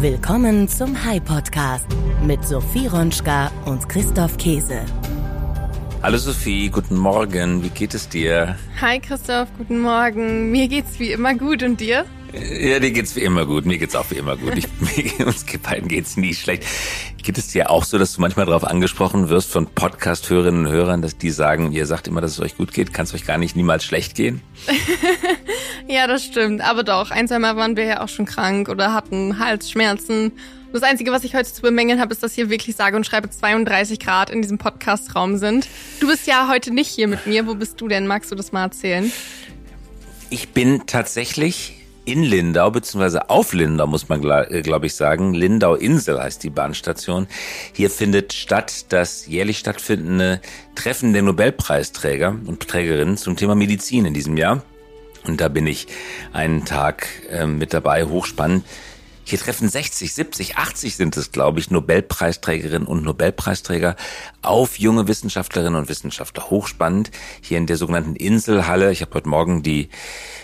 Willkommen zum High Podcast mit Sophie Ronschka und Christoph Käse. Hallo Sophie, guten Morgen. Wie geht es dir? Hi Christoph, guten Morgen. Mir geht's wie immer gut und dir? Ja, dir geht's wie immer gut. Mir geht's auch wie immer gut. Ich, mir, uns beiden geht's nie schlecht. Geht es dir auch so, dass du manchmal darauf angesprochen wirst von Podcast-Hörerinnen und Hörern, dass die sagen, ihr sagt immer, dass es euch gut geht, kann es euch gar nicht niemals schlecht gehen? ja, das stimmt. Aber doch, ein, zwei Mal waren wir ja auch schon krank oder hatten Halsschmerzen. Das Einzige, was ich heute zu bemängeln habe, ist, dass hier wirklich sage und schreibe 32 Grad in diesem Podcast-Raum sind. Du bist ja heute nicht hier mit mir. Wo bist du denn? Magst du das mal erzählen? Ich bin tatsächlich in Lindau, beziehungsweise auf Lindau, muss man äh, glaube ich sagen. Lindau Insel heißt die Bahnstation. Hier findet statt das jährlich stattfindende Treffen der Nobelpreisträger und Trägerinnen zum Thema Medizin in diesem Jahr. Und da bin ich einen Tag äh, mit dabei, hochspannend. Hier treffen 60, 70, 80 sind es, glaube ich, Nobelpreisträgerinnen und Nobelpreisträger auf junge Wissenschaftlerinnen und Wissenschaftler. Hochspannend hier in der sogenannten Inselhalle. Ich habe heute Morgen die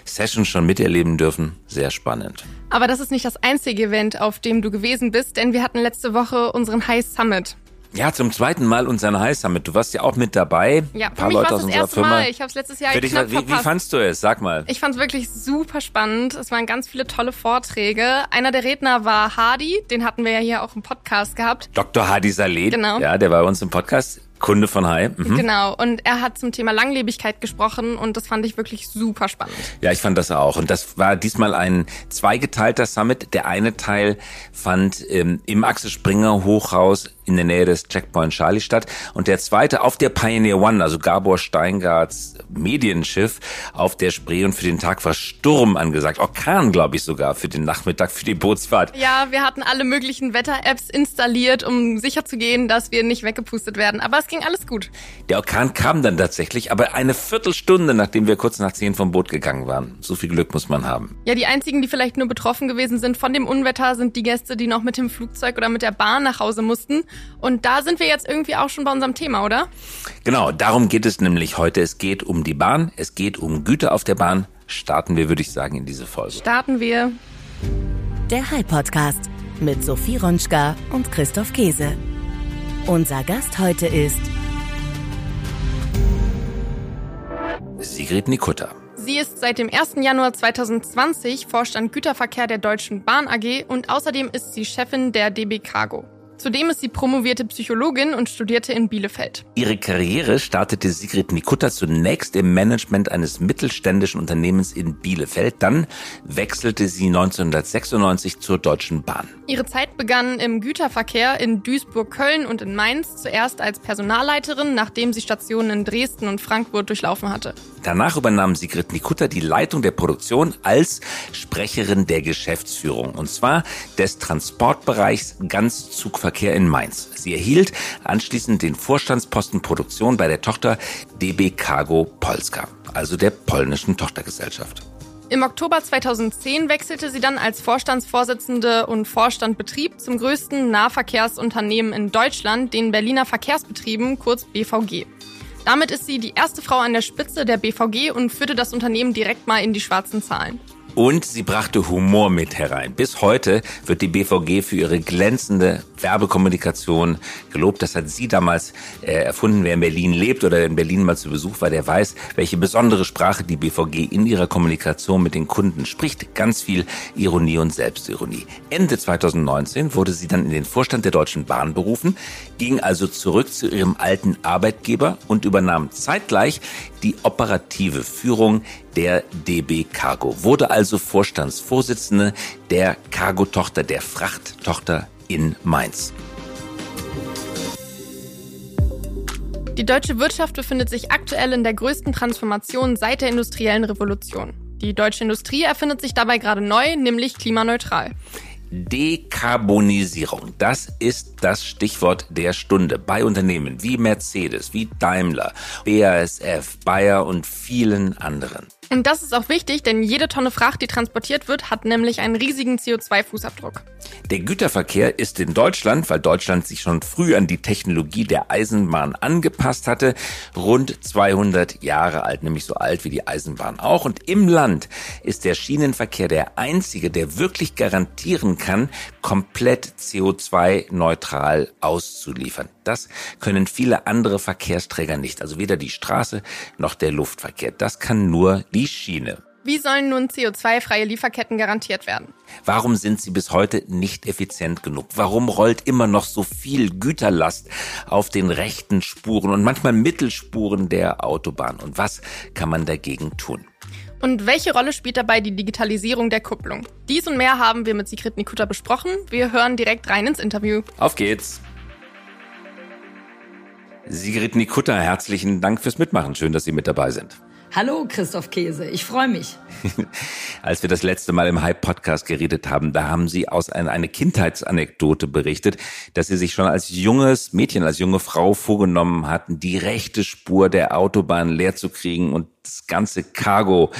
Session schon miterleben dürfen. Sehr spannend. Aber das ist nicht das einzige Event, auf dem du gewesen bist, denn wir hatten letzte Woche unseren High Summit. Ja, zum zweiten Mal unseren High Summit. Du warst ja auch mit dabei. Ja, Ein paar Leute aus unserer Firma. Mal. Ich habe es letztes Jahr dich, wie, wie fandst du es? Sag mal. Ich fand es wirklich super spannend. Es waren ganz viele tolle Vorträge. Einer der Redner war Hardy, den hatten wir ja hier auch im Podcast gehabt. Dr. Hardy Saleh. Genau. Ja, der war bei uns im Podcast. Kunde von Hai. Mhm. Genau. Und er hat zum Thema Langlebigkeit gesprochen und das fand ich wirklich super spannend. Ja, ich fand das auch. Und das war diesmal ein zweigeteilter Summit. Der eine Teil fand ähm, im Axel Springer Hochhaus in der Nähe des Checkpoint Charlie statt. Und der zweite auf der Pioneer One, also Gabor Steingarts Medienschiff auf der Spree. Und für den Tag war Sturm angesagt. Orkan, glaube ich sogar, für den Nachmittag, für die Bootsfahrt. Ja, wir hatten alle möglichen Wetter-Apps installiert, um sicherzugehen, dass wir nicht weggepustet werden. Aber es ging alles gut. Der Orkan kam dann tatsächlich, aber eine Viertelstunde, nachdem wir kurz nach zehn vom Boot gegangen waren. So viel Glück muss man haben. Ja, die einzigen, die vielleicht nur betroffen gewesen sind von dem Unwetter, sind die Gäste, die noch mit dem Flugzeug oder mit der Bahn nach Hause mussten. Und da sind wir jetzt irgendwie auch schon bei unserem Thema, oder? Genau, darum geht es nämlich heute. Es geht um die Bahn, es geht um Güter auf der Bahn. Starten wir, würde ich sagen, in diese Folge. Starten wir. Der High Podcast mit Sophie Ronschka und Christoph Käse. Unser Gast heute ist Sigrid Nikutta. Sie ist seit dem 1. Januar 2020 Vorstand Güterverkehr der Deutschen Bahn AG und außerdem ist sie Chefin der DB Cargo. Zudem ist sie promovierte Psychologin und studierte in Bielefeld. Ihre Karriere startete Sigrid Nikutta zunächst im Management eines mittelständischen Unternehmens in Bielefeld. Dann wechselte sie 1996 zur Deutschen Bahn. Ihre Zeit begann im Güterverkehr in Duisburg, Köln und in Mainz, zuerst als Personalleiterin, nachdem sie Stationen in Dresden und Frankfurt durchlaufen hatte. Danach übernahm Sigrid Nikutta die Leitung der Produktion als Sprecherin der Geschäftsführung, und zwar des Transportbereichs Ganzzugverkehr in Mainz. Sie erhielt anschließend den Vorstandsposten Produktion bei der Tochter DB Cargo Polska, also der polnischen Tochtergesellschaft. Im Oktober 2010 wechselte sie dann als Vorstandsvorsitzende und Vorstand Betrieb zum größten Nahverkehrsunternehmen in Deutschland, den Berliner Verkehrsbetrieben, kurz BVG. Damit ist sie die erste Frau an der Spitze der BVG und führte das Unternehmen direkt mal in die schwarzen Zahlen. Und sie brachte Humor mit herein. Bis heute wird die BVG für ihre glänzende Werbekommunikation gelobt. Das hat sie damals äh, erfunden. Wer in Berlin lebt oder in Berlin mal zu Besuch war, der weiß, welche besondere Sprache die BVG in ihrer Kommunikation mit den Kunden spricht. Ganz viel Ironie und Selbstironie. Ende 2019 wurde sie dann in den Vorstand der Deutschen Bahn berufen, ging also zurück zu ihrem alten Arbeitgeber und übernahm zeitgleich die operative Führung der DB Cargo, wurde also Vorstandsvorsitzende der Cargo-Tochter, der Frachttochter in Mainz. Die deutsche Wirtschaft befindet sich aktuell in der größten Transformation seit der industriellen Revolution. Die deutsche Industrie erfindet sich dabei gerade neu, nämlich klimaneutral. Dekarbonisierung, das ist das Stichwort der Stunde bei Unternehmen wie Mercedes, wie Daimler, BASF, Bayer und vielen anderen. Und das ist auch wichtig, denn jede Tonne Fracht, die transportiert wird, hat nämlich einen riesigen CO2-Fußabdruck. Der Güterverkehr ist in Deutschland, weil Deutschland sich schon früh an die Technologie der Eisenbahn angepasst hatte, rund 200 Jahre alt, nämlich so alt wie die Eisenbahn auch. Und im Land ist der Schienenverkehr der einzige, der wirklich garantieren kann, komplett CO2-neutral auszuliefern. Das können viele andere Verkehrsträger nicht, also weder die Straße noch der Luftverkehr. Das kann nur die Schiene. Wie sollen nun CO2-freie Lieferketten garantiert werden? Warum sind sie bis heute nicht effizient genug? Warum rollt immer noch so viel Güterlast auf den rechten Spuren und manchmal Mittelspuren der Autobahn? Und was kann man dagegen tun? Und welche Rolle spielt dabei die Digitalisierung der Kupplung? Dies und mehr haben wir mit Sigrid Nikuta besprochen. Wir hören direkt rein ins Interview. Auf geht's! Sigrid Nikutta, herzlichen Dank fürs Mitmachen. Schön, dass Sie mit dabei sind. Hallo Christoph Käse, ich freue mich. Als wir das letzte Mal im Hype-Podcast geredet haben, da haben Sie aus einer eine Kindheitsanekdote berichtet, dass Sie sich schon als junges Mädchen, als junge Frau vorgenommen hatten, die rechte Spur der Autobahn leer zu kriegen und das ganze Cargo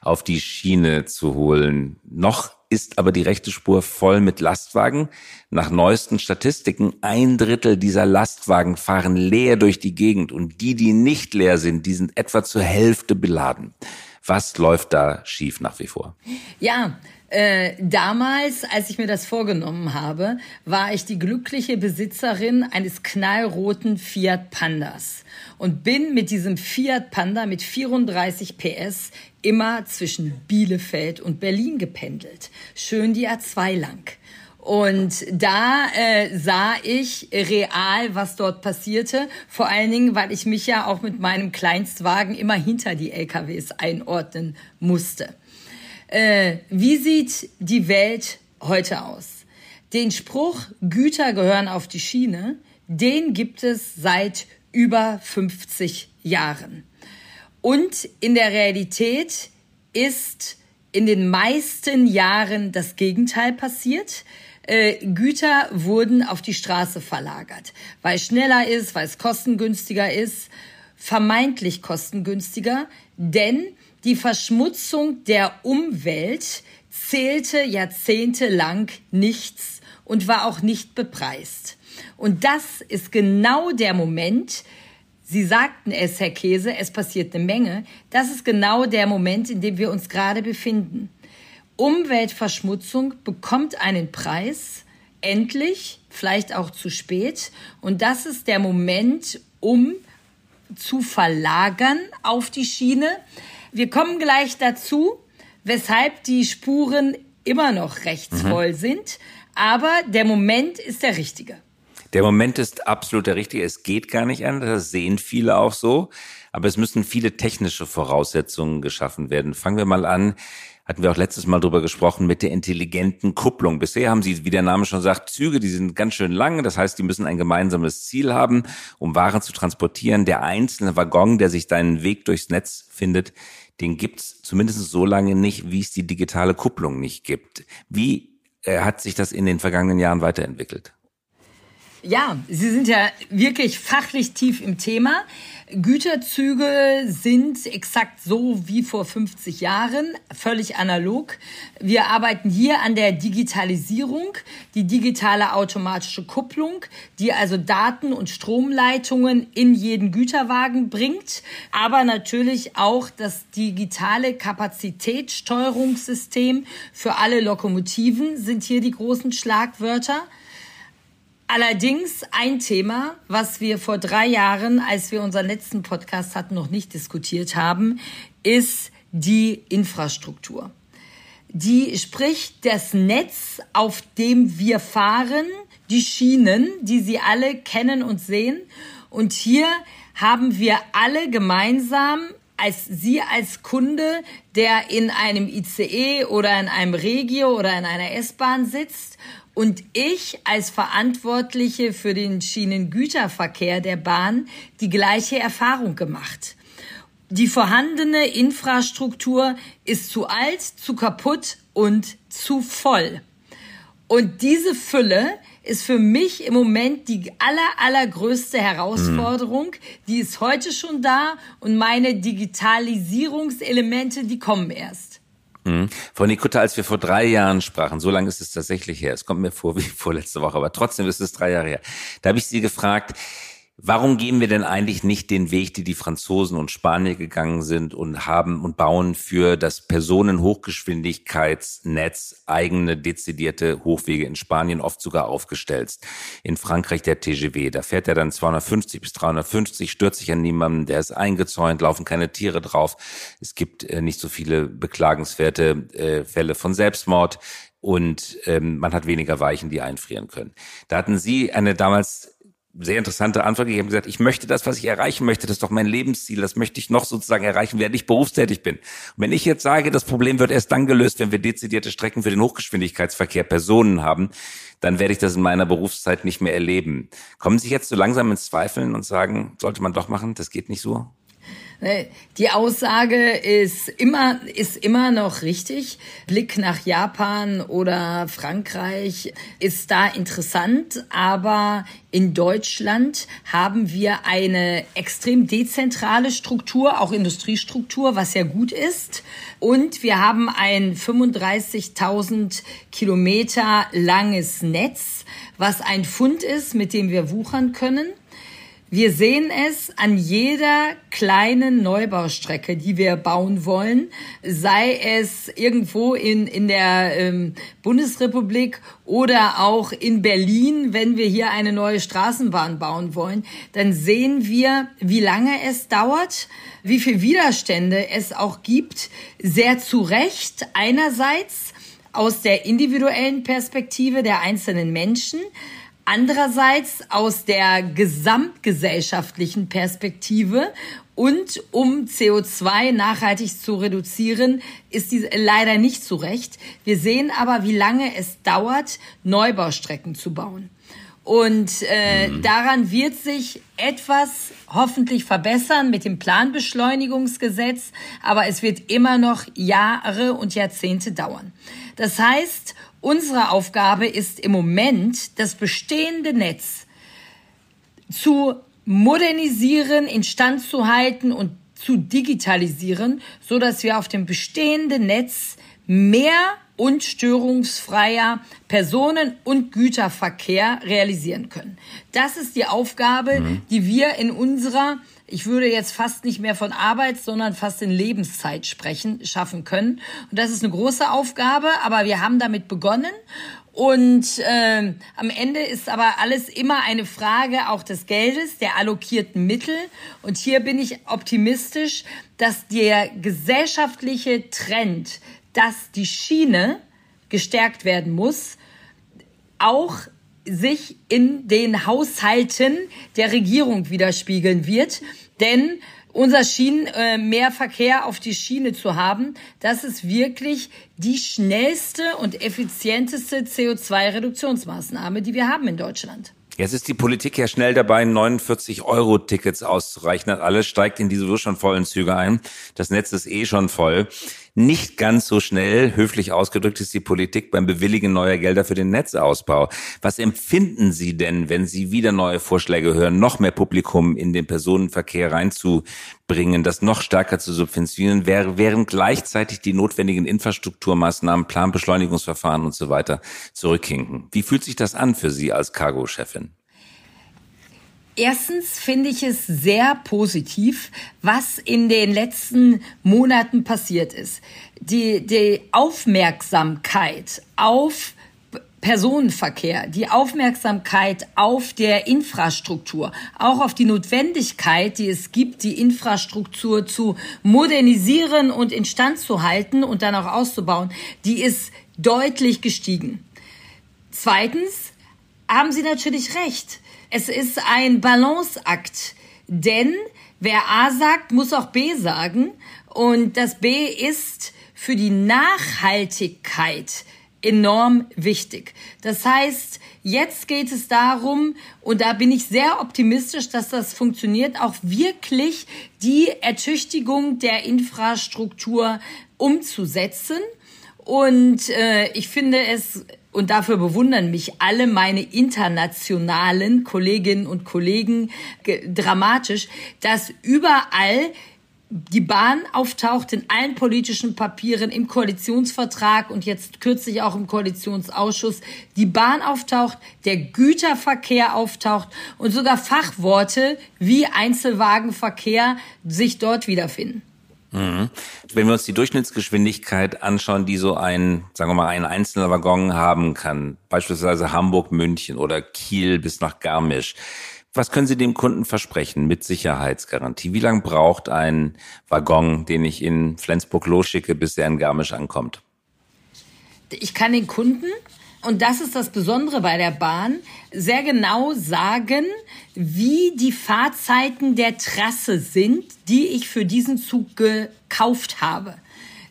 auf die Schiene zu holen. Noch ist aber die rechte Spur voll mit Lastwagen. Nach neuesten Statistiken ein Drittel dieser Lastwagen fahren leer durch die Gegend und die, die nicht leer sind, die sind etwa zur Hälfte beladen. Was läuft da schief nach wie vor? Ja, äh, damals, als ich mir das vorgenommen habe, war ich die glückliche Besitzerin eines knallroten Fiat Pandas und bin mit diesem Fiat Panda mit 34 PS immer zwischen Bielefeld und Berlin gependelt. Schön die A2 lang. Und da äh, sah ich real, was dort passierte. Vor allen Dingen, weil ich mich ja auch mit meinem Kleinstwagen immer hinter die LKWs einordnen musste. Äh, wie sieht die Welt heute aus? Den Spruch, Güter gehören auf die Schiene, den gibt es seit über 50 Jahren. Und in der Realität ist in den meisten Jahren das Gegenteil passiert. Äh, Güter wurden auf die Straße verlagert, weil es schneller ist, weil es kostengünstiger ist, vermeintlich kostengünstiger, denn die Verschmutzung der Umwelt zählte jahrzehntelang nichts und war auch nicht bepreist. Und das ist genau der Moment, Sie sagten es, Herr Käse, es passiert eine Menge. Das ist genau der Moment, in dem wir uns gerade befinden. Umweltverschmutzung bekommt einen Preis, endlich, vielleicht auch zu spät. Und das ist der Moment, um zu verlagern auf die Schiene. Wir kommen gleich dazu, weshalb die Spuren immer noch rechtsvoll mhm. sind. Aber der Moment ist der richtige. Der Moment ist absolut der richtige. Es geht gar nicht anders. Das sehen viele auch so. Aber es müssen viele technische Voraussetzungen geschaffen werden. Fangen wir mal an. Hatten wir auch letztes Mal drüber gesprochen mit der intelligenten Kupplung. Bisher haben sie, wie der Name schon sagt, Züge, die sind ganz schön lang. Das heißt, die müssen ein gemeinsames Ziel haben, um Waren zu transportieren. Der einzelne Waggon, der sich deinen Weg durchs Netz findet, den gibt's zumindest so lange nicht, wie es die digitale Kupplung nicht gibt. Wie äh, hat sich das in den vergangenen Jahren weiterentwickelt? Ja, Sie sind ja wirklich fachlich tief im Thema. Güterzüge sind exakt so wie vor 50 Jahren, völlig analog. Wir arbeiten hier an der Digitalisierung, die digitale automatische Kupplung, die also Daten und Stromleitungen in jeden Güterwagen bringt, aber natürlich auch das digitale Kapazitätssteuerungssystem für alle Lokomotiven sind hier die großen Schlagwörter. Allerdings ein Thema, was wir vor drei Jahren, als wir unseren letzten Podcast hatten, noch nicht diskutiert haben, ist die Infrastruktur. Die spricht das Netz, auf dem wir fahren, die Schienen, die Sie alle kennen und sehen. Und hier haben wir alle gemeinsam als Sie als Kunde, der in einem ICE oder in einem Regio oder in einer S-Bahn sitzt und ich als Verantwortliche für den Schienengüterverkehr der Bahn die gleiche Erfahrung gemacht. Die vorhandene Infrastruktur ist zu alt, zu kaputt und zu voll. Und diese Fülle ist für mich im Moment die aller, allergrößte Herausforderung. Die ist heute schon da und meine Digitalisierungselemente, die kommen erst. Mhm. Frau Nikutta, als wir vor drei Jahren sprachen, so lange ist es tatsächlich her, es kommt mir vor wie vorletzte Woche, aber trotzdem ist es drei Jahre her, da habe ich Sie gefragt, Warum gehen wir denn eigentlich nicht den Weg, die die Franzosen und Spanier gegangen sind und haben und bauen für das Personenhochgeschwindigkeitsnetz eigene dezidierte Hochwege in Spanien oft sogar aufgestellt? In Frankreich der TGV, da fährt er dann 250 bis 350, stürzt sich an niemanden, der ist eingezäunt, laufen keine Tiere drauf. Es gibt äh, nicht so viele beklagenswerte äh, Fälle von Selbstmord und ähm, man hat weniger Weichen, die einfrieren können. Da hatten Sie eine damals sehr interessante Antwort gegeben, gesagt, ich möchte das, was ich erreichen möchte, das ist doch mein Lebensziel, das möchte ich noch sozusagen erreichen, während ich berufstätig bin. Und wenn ich jetzt sage, das Problem wird erst dann gelöst, wenn wir dezidierte Strecken für den Hochgeschwindigkeitsverkehr Personen haben, dann werde ich das in meiner Berufszeit nicht mehr erleben. Kommen Sie jetzt so langsam ins Zweifeln und sagen, sollte man doch machen, das geht nicht so? Ne, die Aussage ist immer, ist immer noch richtig. Blick nach Japan oder Frankreich ist da interessant, aber in Deutschland haben wir eine extrem dezentrale Struktur, auch Industriestruktur, was ja gut ist. Und wir haben ein 35.000 Kilometer langes Netz, was ein Fund ist, mit dem wir wuchern können. Wir sehen es an jeder kleinen Neubaustrecke, die wir bauen wollen, sei es irgendwo in, in der ähm, Bundesrepublik oder auch in Berlin, wenn wir hier eine neue Straßenbahn bauen wollen, dann sehen wir, wie lange es dauert, wie viel Widerstände es auch gibt, sehr zu Recht einerseits aus der individuellen Perspektive der einzelnen Menschen, Andererseits aus der gesamtgesellschaftlichen Perspektive und um CO2 nachhaltig zu reduzieren, ist dies leider nicht so recht. Wir sehen aber, wie lange es dauert, Neubaustrecken zu bauen. Und äh, mhm. daran wird sich etwas hoffentlich verbessern mit dem Planbeschleunigungsgesetz, aber es wird immer noch Jahre und Jahrzehnte dauern. Das heißt, Unsere Aufgabe ist im Moment, das bestehende Netz zu modernisieren, instand zu halten und zu digitalisieren, so dass wir auf dem bestehenden Netz mehr und störungsfreier Personen- und Güterverkehr realisieren können. Das ist die Aufgabe, mhm. die wir in unserer ich würde jetzt fast nicht mehr von Arbeit, sondern fast in Lebenszeit sprechen, schaffen können. Und das ist eine große Aufgabe, aber wir haben damit begonnen. Und äh, am Ende ist aber alles immer eine Frage auch des Geldes, der allokierten Mittel. Und hier bin ich optimistisch, dass der gesellschaftliche Trend, dass die Schiene gestärkt werden muss, auch sich in den Haushalten der Regierung widerspiegeln wird. Denn unser Schienen, äh, mehr Verkehr auf die Schiene zu haben, das ist wirklich die schnellste und effizienteste CO2-Reduktionsmaßnahme, die wir haben in Deutschland. Jetzt ist die Politik ja schnell dabei, 49-Euro-Tickets auszurechnen. Alles steigt in die sowieso schon vollen Züge ein. Das Netz ist eh schon voll. Nicht ganz so schnell, höflich ausgedrückt, ist die Politik beim Bewilligen neuer Gelder für den Netzausbau. Was empfinden Sie denn, wenn Sie wieder neue Vorschläge hören, noch mehr Publikum in den Personenverkehr reinzubringen, das noch stärker zu subventionieren, während gleichzeitig die notwendigen Infrastrukturmaßnahmen, Planbeschleunigungsverfahren und so weiter zurückhinken? Wie fühlt sich das an für Sie als Cargo-Chefin? Erstens finde ich es sehr positiv, was in den letzten Monaten passiert ist. Die, die Aufmerksamkeit auf Personenverkehr, die Aufmerksamkeit auf der Infrastruktur, auch auf die Notwendigkeit, die es gibt, die Infrastruktur zu modernisieren und instand zu halten und dann auch auszubauen, die ist deutlich gestiegen. Zweitens haben Sie natürlich recht. Es ist ein Balanceakt, denn wer A sagt, muss auch B sagen. Und das B ist für die Nachhaltigkeit enorm wichtig. Das heißt, jetzt geht es darum, und da bin ich sehr optimistisch, dass das funktioniert, auch wirklich die Ertüchtigung der Infrastruktur umzusetzen. Und äh, ich finde es und dafür bewundern mich alle meine internationalen Kolleginnen und Kollegen dramatisch, dass überall die Bahn auftaucht in allen politischen Papieren, im Koalitionsvertrag und jetzt kürzlich auch im Koalitionsausschuss, die Bahn auftaucht, der Güterverkehr auftaucht und sogar Fachworte wie Einzelwagenverkehr sich dort wiederfinden. Mhm. Wenn wir uns die Durchschnittsgeschwindigkeit anschauen, die so ein, sagen wir mal, ein einzelner Waggon haben kann, beispielsweise Hamburg, München oder Kiel bis nach Garmisch, was können Sie dem Kunden versprechen mit Sicherheitsgarantie? Wie lange braucht ein Waggon, den ich in Flensburg losschicke, bis er in Garmisch ankommt? Ich kann den Kunden, und das ist das Besondere bei der Bahn, sehr genau sagen, wie die Fahrzeiten der Trasse sind, die ich für diesen Zug gekauft habe.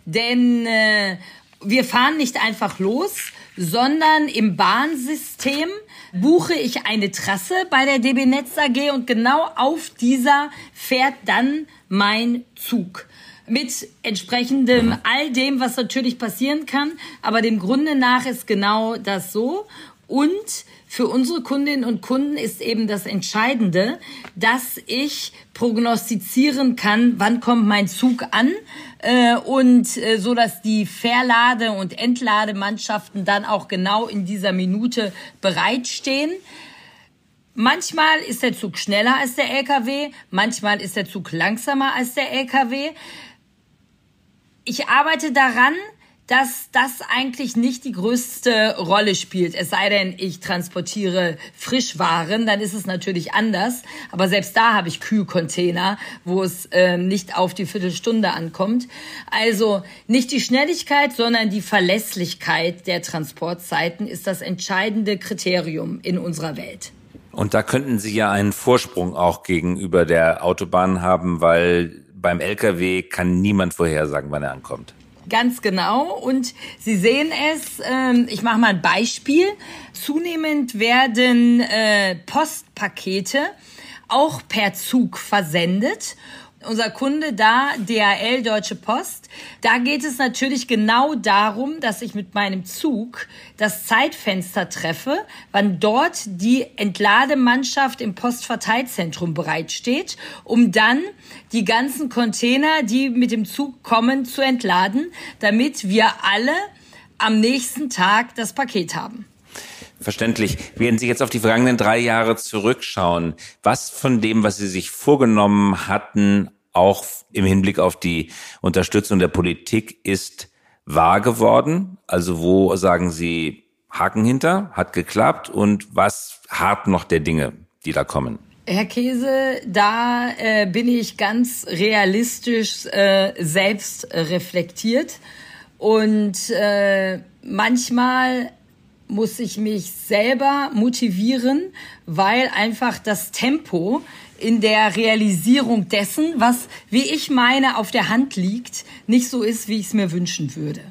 Denn äh, wir fahren nicht einfach los, sondern im Bahnsystem buche ich eine Trasse bei der DB Netz AG und genau auf dieser fährt dann mein Zug mit entsprechendem mhm. all dem, was natürlich passieren kann. Aber dem Grunde nach ist genau das so. Und für unsere Kundinnen und Kunden ist eben das Entscheidende, dass ich prognostizieren kann, wann kommt mein Zug an äh, und äh, so, dass die Verlade- und Entlademannschaften dann auch genau in dieser Minute bereitstehen. Manchmal ist der Zug schneller als der LKW, manchmal ist der Zug langsamer als der LKW. Ich arbeite daran, dass das eigentlich nicht die größte Rolle spielt. Es sei denn, ich transportiere Frischwaren, dann ist es natürlich anders. Aber selbst da habe ich Kühlcontainer, wo es äh, nicht auf die Viertelstunde ankommt. Also nicht die Schnelligkeit, sondern die Verlässlichkeit der Transportzeiten ist das entscheidende Kriterium in unserer Welt. Und da könnten Sie ja einen Vorsprung auch gegenüber der Autobahn haben, weil beim Lkw kann niemand vorhersagen, wann er ankommt. Ganz genau. Und Sie sehen es, ähm, ich mache mal ein Beispiel. Zunehmend werden äh, Postpakete auch per Zug versendet unser Kunde da, DHL Deutsche Post, da geht es natürlich genau darum, dass ich mit meinem Zug das Zeitfenster treffe, wann dort die Entlademannschaft im Postverteilzentrum bereitsteht, um dann die ganzen Container, die mit dem Zug kommen, zu entladen, damit wir alle am nächsten Tag das Paket haben. Verständlich. Wenn Sie jetzt auf die vergangenen drei Jahre zurückschauen, was von dem, was Sie sich vorgenommen hatten, auch im Hinblick auf die Unterstützung der Politik ist wahr geworden? Also wo sagen Sie Haken hinter, hat geklappt und was hart noch der Dinge, die da kommen? Herr Käse, da äh, bin ich ganz realistisch äh, selbst reflektiert und äh, manchmal muss ich mich selber motivieren, weil einfach das Tempo in der Realisierung dessen, was, wie ich meine, auf der Hand liegt, nicht so ist, wie ich es mir wünschen würde.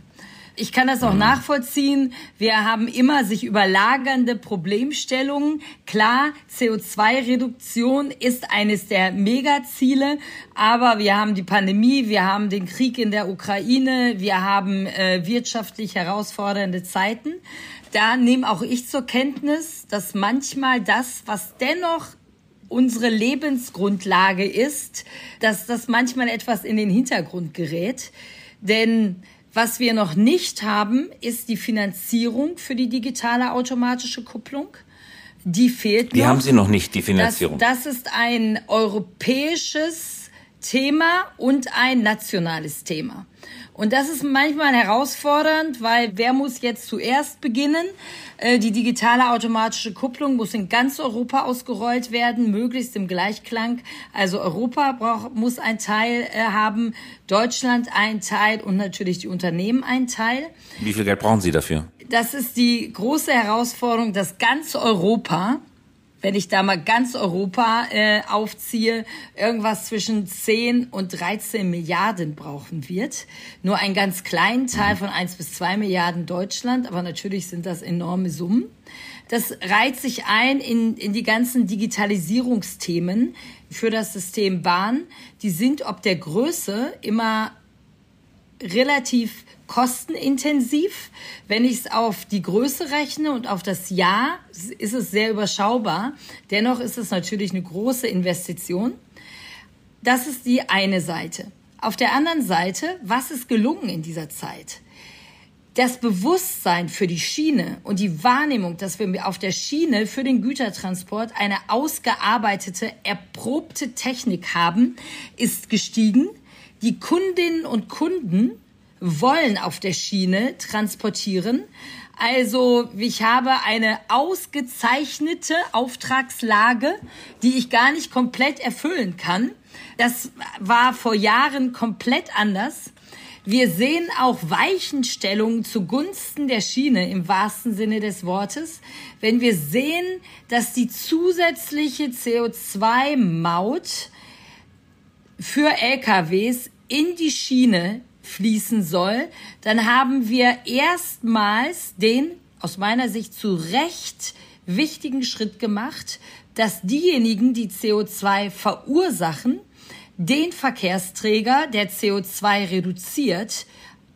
Ich kann das auch mhm. nachvollziehen. Wir haben immer sich überlagernde Problemstellungen. Klar, CO2-Reduktion ist eines der Megaziele, aber wir haben die Pandemie, wir haben den Krieg in der Ukraine, wir haben äh, wirtschaftlich herausfordernde Zeiten. Da nehme auch ich zur Kenntnis, dass manchmal das, was dennoch unsere Lebensgrundlage ist, dass das manchmal etwas in den Hintergrund gerät. Denn was wir noch nicht haben, ist die Finanzierung für die digitale automatische Kupplung. Die fehlt die noch. Die haben Sie noch nicht, die Finanzierung. Das, das ist ein europäisches Thema und ein nationales Thema. Und das ist manchmal herausfordernd, weil wer muss jetzt zuerst beginnen? Äh, die digitale automatische Kupplung muss in ganz Europa ausgerollt werden, möglichst im Gleichklang. Also Europa braucht, muss ein Teil äh, haben, Deutschland ein Teil und natürlich die Unternehmen ein Teil. Wie viel Geld brauchen Sie dafür? Das ist die große Herausforderung, dass ganz Europa wenn ich da mal ganz Europa äh, aufziehe, irgendwas zwischen 10 und 13 Milliarden brauchen wird. Nur einen ganz kleinen Teil von 1 bis 2 Milliarden Deutschland, aber natürlich sind das enorme Summen. Das reiht sich ein in, in die ganzen Digitalisierungsthemen für das System Bahn. Die sind ob der Größe immer relativ kostenintensiv. Wenn ich es auf die Größe rechne und auf das Jahr, ist es sehr überschaubar. Dennoch ist es natürlich eine große Investition. Das ist die eine Seite. Auf der anderen Seite, was ist gelungen in dieser Zeit? Das Bewusstsein für die Schiene und die Wahrnehmung, dass wir auf der Schiene für den Gütertransport eine ausgearbeitete, erprobte Technik haben, ist gestiegen. Die Kundinnen und Kunden wollen auf der Schiene transportieren. Also ich habe eine ausgezeichnete Auftragslage, die ich gar nicht komplett erfüllen kann. Das war vor Jahren komplett anders. Wir sehen auch Weichenstellungen zugunsten der Schiene im wahrsten Sinne des Wortes, wenn wir sehen, dass die zusätzliche CO2-Maut für LKWs in die Schiene fließen soll, dann haben wir erstmals den aus meiner Sicht zu Recht wichtigen Schritt gemacht, dass diejenigen, die CO2 verursachen, den Verkehrsträger, der CO2 reduziert,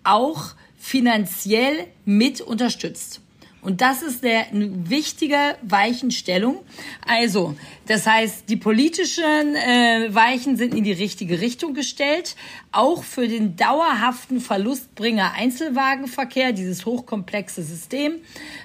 auch finanziell mit unterstützt. Und das ist der eine wichtige Weichenstellung. Also, das heißt, die politischen äh, Weichen sind in die richtige Richtung gestellt, auch für den dauerhaften Verlustbringer Einzelwagenverkehr, dieses hochkomplexe System,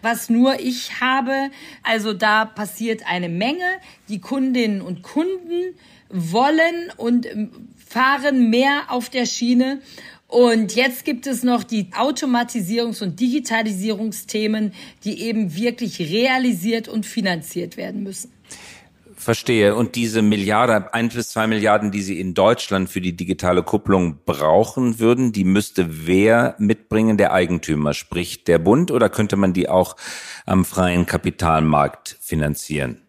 was nur ich habe. Also da passiert eine Menge. Die Kundinnen und Kunden wollen und ähm, fahren mehr auf der Schiene. Und jetzt gibt es noch die Automatisierungs- und Digitalisierungsthemen, die eben wirklich realisiert und finanziert werden müssen. Verstehe. Und diese Milliarde, ein bis zwei Milliarden, die Sie in Deutschland für die digitale Kupplung brauchen würden, die müsste wer mitbringen? Der Eigentümer, sprich der Bund, oder könnte man die auch am freien Kapitalmarkt finanzieren?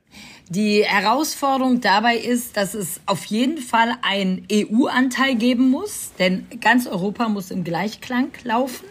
Die Herausforderung dabei ist, dass es auf jeden Fall einen EU-Anteil geben muss, denn ganz Europa muss im Gleichklang laufen.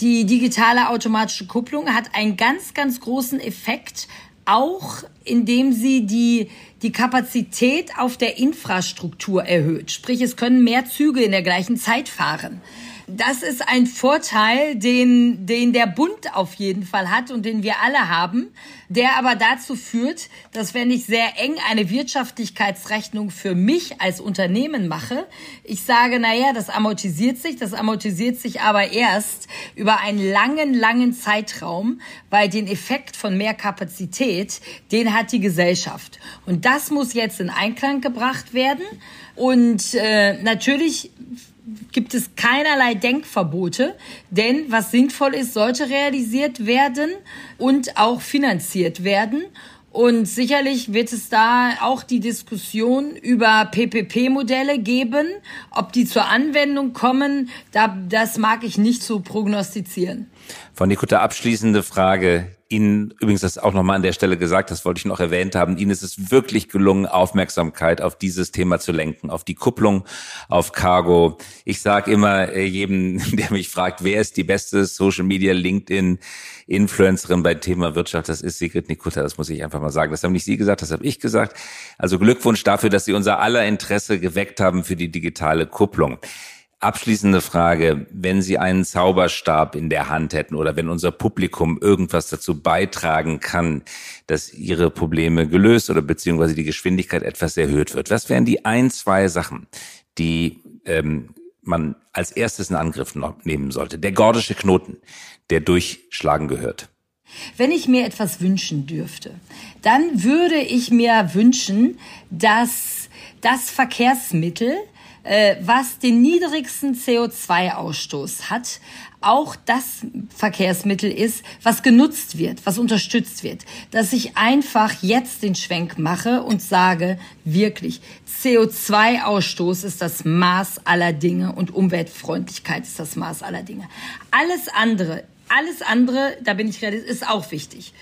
Die digitale automatische Kupplung hat einen ganz, ganz großen Effekt, auch indem sie die, die Kapazität auf der Infrastruktur erhöht. Sprich, es können mehr Züge in der gleichen Zeit fahren das ist ein Vorteil, den, den der Bund auf jeden Fall hat und den wir alle haben, der aber dazu führt, dass wenn ich sehr eng eine Wirtschaftlichkeitsrechnung für mich als Unternehmen mache, ich sage, naja, das amortisiert sich, das amortisiert sich aber erst über einen langen, langen Zeitraum, weil den Effekt von mehr Kapazität, den hat die Gesellschaft. Und das muss jetzt in Einklang gebracht werden. Und äh, natürlich gibt es keinerlei Denkverbote, denn was sinnvoll ist, sollte realisiert werden und auch finanziert werden. Und sicherlich wird es da auch die Diskussion über PPP-Modelle geben. Ob die zur Anwendung kommen, da, das mag ich nicht so prognostizieren. Von Nikota abschließende Frage. Ihnen, übrigens das auch nochmal an der Stelle gesagt, das wollte ich noch erwähnt haben, Ihnen ist es wirklich gelungen, Aufmerksamkeit auf dieses Thema zu lenken, auf die Kupplung, auf Cargo. Ich sage immer äh, jedem, der mich fragt, wer ist die beste Social Media, LinkedIn, Influencerin bei Thema Wirtschaft, das ist Sigrid Nikutta, das muss ich einfach mal sagen. Das haben nicht Sie gesagt, das habe ich gesagt. Also Glückwunsch dafür, dass Sie unser aller Interesse geweckt haben für die digitale Kupplung. Abschließende Frage. Wenn Sie einen Zauberstab in der Hand hätten oder wenn unser Publikum irgendwas dazu beitragen kann, dass Ihre Probleme gelöst oder beziehungsweise die Geschwindigkeit etwas erhöht wird, was wären die ein, zwei Sachen, die ähm, man als erstes in Angriff nehmen sollte? Der gordische Knoten, der durchschlagen gehört. Wenn ich mir etwas wünschen dürfte, dann würde ich mir wünschen, dass das Verkehrsmittel, äh, was den niedrigsten CO2-Ausstoß hat, auch das Verkehrsmittel ist, was genutzt wird, was unterstützt wird. Dass ich einfach jetzt den Schwenk mache und sage, wirklich, CO2-Ausstoß ist das Maß aller Dinge und Umweltfreundlichkeit ist das Maß aller Dinge. Alles andere, alles andere, da bin ich realistisch, ist auch wichtig.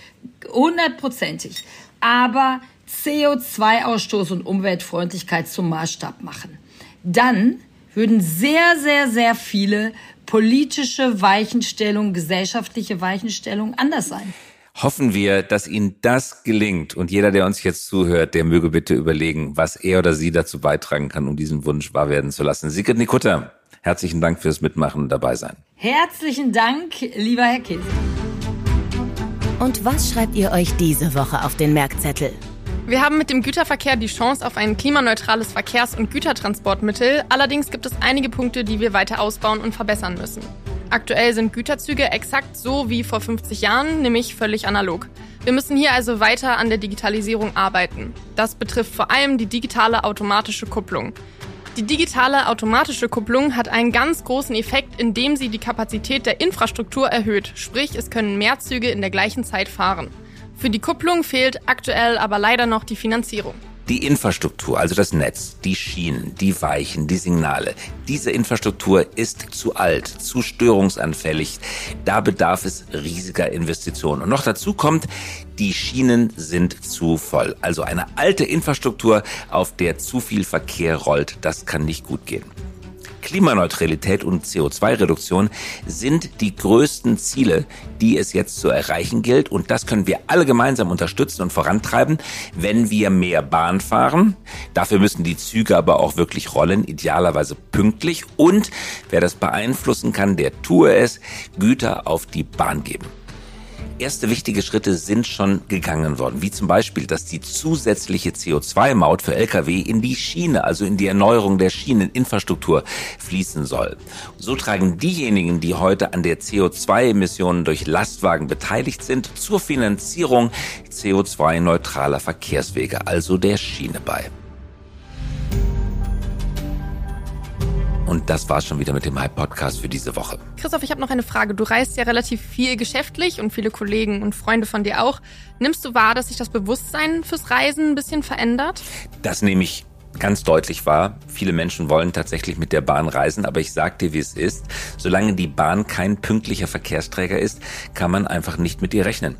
Hundertprozentig. Aber CO2-Ausstoß und Umweltfreundlichkeit zum Maßstab machen dann würden sehr, sehr, sehr viele politische Weichenstellungen, gesellschaftliche Weichenstellungen anders sein. Hoffen wir, dass Ihnen das gelingt und jeder, der uns jetzt zuhört, der möge bitte überlegen, was er oder sie dazu beitragen kann, um diesen Wunsch wahr werden zu lassen. Sigrid Nikutta, Herzlichen Dank fürs Mitmachen und dabei sein. Herzlichen Dank, lieber Herr Käse. Und was schreibt ihr euch diese Woche auf den Merkzettel? Wir haben mit dem Güterverkehr die Chance auf ein klimaneutrales Verkehrs- und Gütertransportmittel. Allerdings gibt es einige Punkte, die wir weiter ausbauen und verbessern müssen. Aktuell sind Güterzüge exakt so wie vor 50 Jahren, nämlich völlig analog. Wir müssen hier also weiter an der Digitalisierung arbeiten. Das betrifft vor allem die digitale automatische Kupplung. Die digitale automatische Kupplung hat einen ganz großen Effekt, indem sie die Kapazität der Infrastruktur erhöht, sprich es können mehr Züge in der gleichen Zeit fahren. Für die Kupplung fehlt aktuell aber leider noch die Finanzierung. Die Infrastruktur, also das Netz, die Schienen, die Weichen, die Signale, diese Infrastruktur ist zu alt, zu störungsanfällig. Da bedarf es riesiger Investitionen. Und noch dazu kommt, die Schienen sind zu voll. Also eine alte Infrastruktur, auf der zu viel Verkehr rollt, das kann nicht gut gehen. Klimaneutralität und CO2-Reduktion sind die größten Ziele, die es jetzt zu erreichen gilt. Und das können wir alle gemeinsam unterstützen und vorantreiben, wenn wir mehr Bahn fahren. Dafür müssen die Züge aber auch wirklich rollen, idealerweise pünktlich. Und wer das beeinflussen kann, der tue es, Güter auf die Bahn geben erste wichtige Schritte sind schon gegangen worden, wie zum Beispiel, dass die zusätzliche CO2-Maut für Lkw in die Schiene, also in die Erneuerung der Schieneninfrastruktur fließen soll. So tragen diejenigen, die heute an der CO2-Emissionen durch Lastwagen beteiligt sind, zur Finanzierung CO2-neutraler Verkehrswege, also der Schiene bei. Und das war's schon wieder mit dem Hype-Podcast für diese Woche. Christoph, ich habe noch eine Frage. Du reist ja relativ viel geschäftlich und viele Kollegen und Freunde von dir auch. Nimmst du wahr, dass sich das Bewusstsein fürs Reisen ein bisschen verändert? Das nehme ich ganz deutlich wahr. Viele Menschen wollen tatsächlich mit der Bahn reisen, aber ich sag dir, wie es ist. Solange die Bahn kein pünktlicher Verkehrsträger ist, kann man einfach nicht mit ihr rechnen.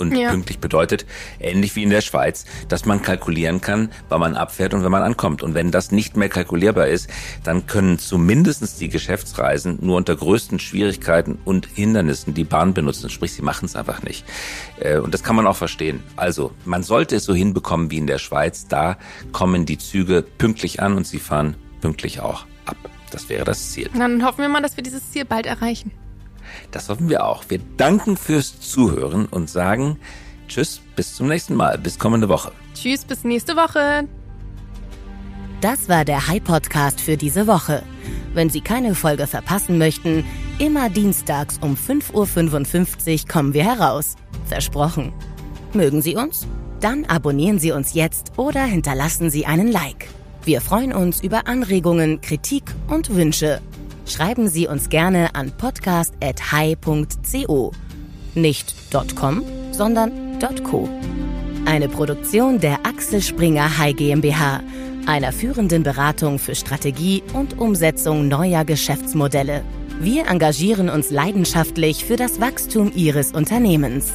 Und ja. pünktlich bedeutet, ähnlich wie in der Schweiz, dass man kalkulieren kann, wann man abfährt und wenn man ankommt. Und wenn das nicht mehr kalkulierbar ist, dann können zumindestens die Geschäftsreisen nur unter größten Schwierigkeiten und Hindernissen die Bahn benutzen. Sprich, sie machen es einfach nicht. Äh, und das kann man auch verstehen. Also, man sollte es so hinbekommen wie in der Schweiz. Da kommen die Züge pünktlich an und sie fahren pünktlich auch ab. Das wäre das Ziel. Dann hoffen wir mal, dass wir dieses Ziel bald erreichen. Das hoffen wir auch. Wir danken fürs Zuhören und sagen Tschüss, bis zum nächsten Mal, bis kommende Woche. Tschüss, bis nächste Woche. Das war der High Podcast für diese Woche. Wenn Sie keine Folge verpassen möchten, immer dienstags um 5.55 Uhr kommen wir heraus. Versprochen. Mögen Sie uns? Dann abonnieren Sie uns jetzt oder hinterlassen Sie einen Like. Wir freuen uns über Anregungen, Kritik und Wünsche schreiben Sie uns gerne an podcast.hi.co. Nicht .com, sondern .co. Eine Produktion der Axel Springer High GmbH, einer führenden Beratung für Strategie und Umsetzung neuer Geschäftsmodelle. Wir engagieren uns leidenschaftlich für das Wachstum Ihres Unternehmens.